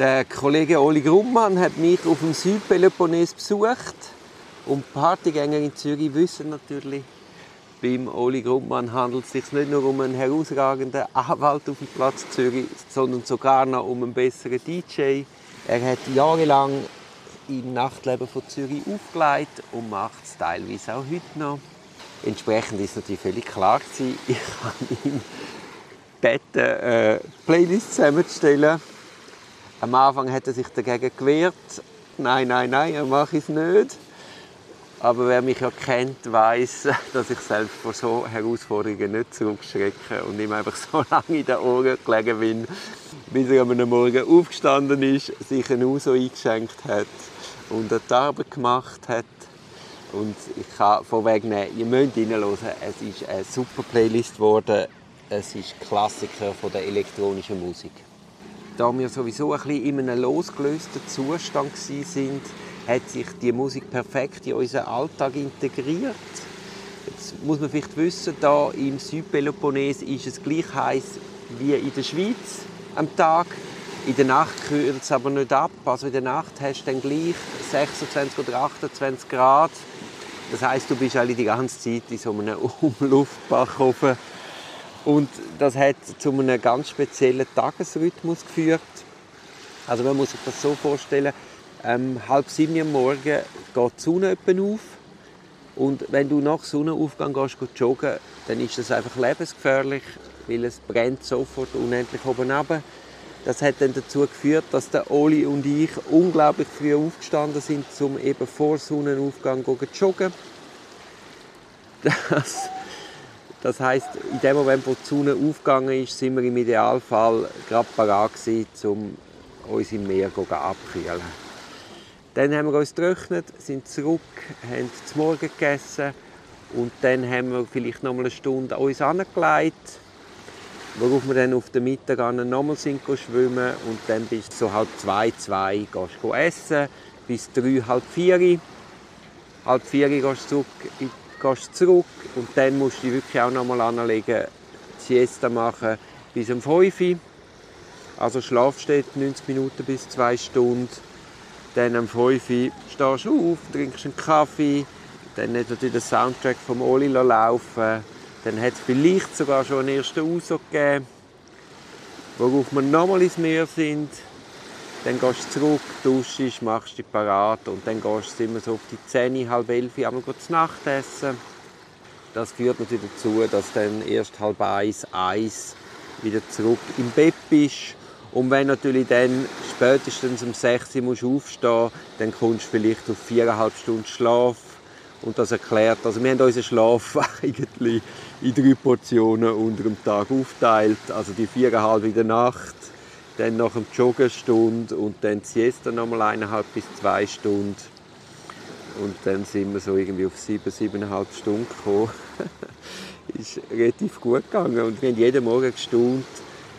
Der Kollege Oli Grummann hat mich auf dem Südpeloponnes besucht. Und Partygänger in Zürich wissen natürlich, beim Oli Grummann handelt es sich nicht nur um einen herausragenden Anwalt auf dem Platz Zürich, sondern sogar noch um einen besseren DJ. Er hat jahrelang im Nachtleben von Zürich aufgelegt und macht es teilweise auch heute noch. Entsprechend ist natürlich völlig klar gewesen, ich kann ihm beten, äh, Playlist zusammenzustellen am Anfang hat er sich dagegen gewehrt. Nein, nein, nein, er mache es nicht. Aber wer mich ja kennt, weiß, dass ich selbst vor so Herausforderungen nicht zurückschrecke und ihm einfach so lange in den Ohren gelegen bin, bis er am Morgen aufgestanden ist, sich ein Uso eingeschenkt hat und eine Arbeit gemacht hat. Und ich kann vorwegnehmen, ihr müsst reinhören, es ist eine super Playlist geworden. Es ist Klassiker von der elektronischen Musik da wir sowieso ein bisschen in einem losgelösten Zustand sind, hat sich die Musik perfekt in unseren Alltag integriert. Jetzt muss man vielleicht wissen, da im Südpeloponnes ist es gleich heiß wie in der Schweiz am Tag. In der Nacht kühlt es aber nicht ab. Also in der Nacht hast du dann gleich 26 oder 28 Grad. Das heißt, du bist alle die ganze Zeit in so einem Umluftbackofen und das hat zu einem ganz speziellen Tagesrhythmus geführt. Also man muss sich das so vorstellen, ähm, halb sieben am Morgen geht die Sonne auf und wenn du nach Sonnenaufgang gehst, gehst joggen, dann ist das einfach lebensgefährlich, weil es brennt sofort unendlich oben runter. Das hat dann dazu geführt, dass der Oli und ich unglaublich früh aufgestanden sind, um eben vor Sonnenaufgang zu joggen. Das das heißt, in dem Moment, wo die Sonne aufgegangen ist, sind wir im Idealfall gerade parat um uns im Meer abzukühlen. Dann haben wir uns getrocknet, sind zurück, haben zum Morgen gegessen und dann haben wir vielleicht noch mal eine Stunde uns angelegt, worauf wir dann auf den Mittag nochmal sind schwimmen und dann bis so halb zwei, zwei gehst du essen, bis drei, halb vier. Halb vier gehst du zurück in gehst zurück und dann musst du dich wirklich auch noch mal anlegen, Siesta machen bis um 5 Uhr. Also schlafst du 90 Minuten bis 2 Stunden. Dann um 5 Uhr stehst du auf, trinkst einen Kaffee, dann hat natürlich der Soundtrack vom Oli laufen. Dann hat es vielleicht sogar schon einen ersten Ausdruck gegeben, worauf wir nochmal ins Meer sind. Dann gehst du zurück, duschst, machst dich parat und dann gehst du immer so auf die 10, halb 11 einmal zu Nacht essen. Das führt natürlich dazu, dass dann erst halb eins, eins wieder zurück im Bett bist. Und wenn natürlich dann spätestens um 6 Uhr musst aufstehen dann kommst du vielleicht auf viereinhalb Stunden Schlaf. Und das erklärt, also wir haben unseren Schlaf eigentlich in drei Portionen unter dem Tag aufgeteilt. Also die viereinhalb in der Nacht, dann nach dem Joggen eine Stunde und dann die Siesta nochmal eineinhalb bis zwei Stunden. Und dann sind wir so irgendwie auf sieben, siebeneinhalb Stunden gekommen. ist relativ gut gegangen und wir haben jeden Morgen gestaunt,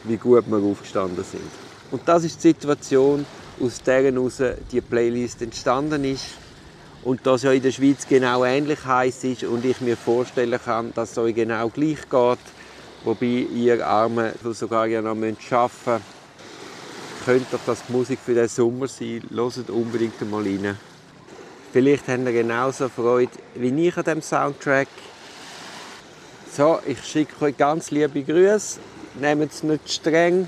wie gut wir aufgestanden sind. Und das ist die Situation, aus der heraus die Playlist entstanden ist. Und dass ja in der Schweiz genau ähnlich heiß ist und ich mir vorstellen kann, dass es euch genau gleich geht, wobei ihr Arme sogar ja noch arbeiten müsst könnte doch das Musik für den Sommer sein. Hört unbedingt mal rein. Vielleicht habt ihr genauso Freude wie ich an diesem Soundtrack. So, ich schicke euch ganz liebe Grüße. Nehmt es nicht streng.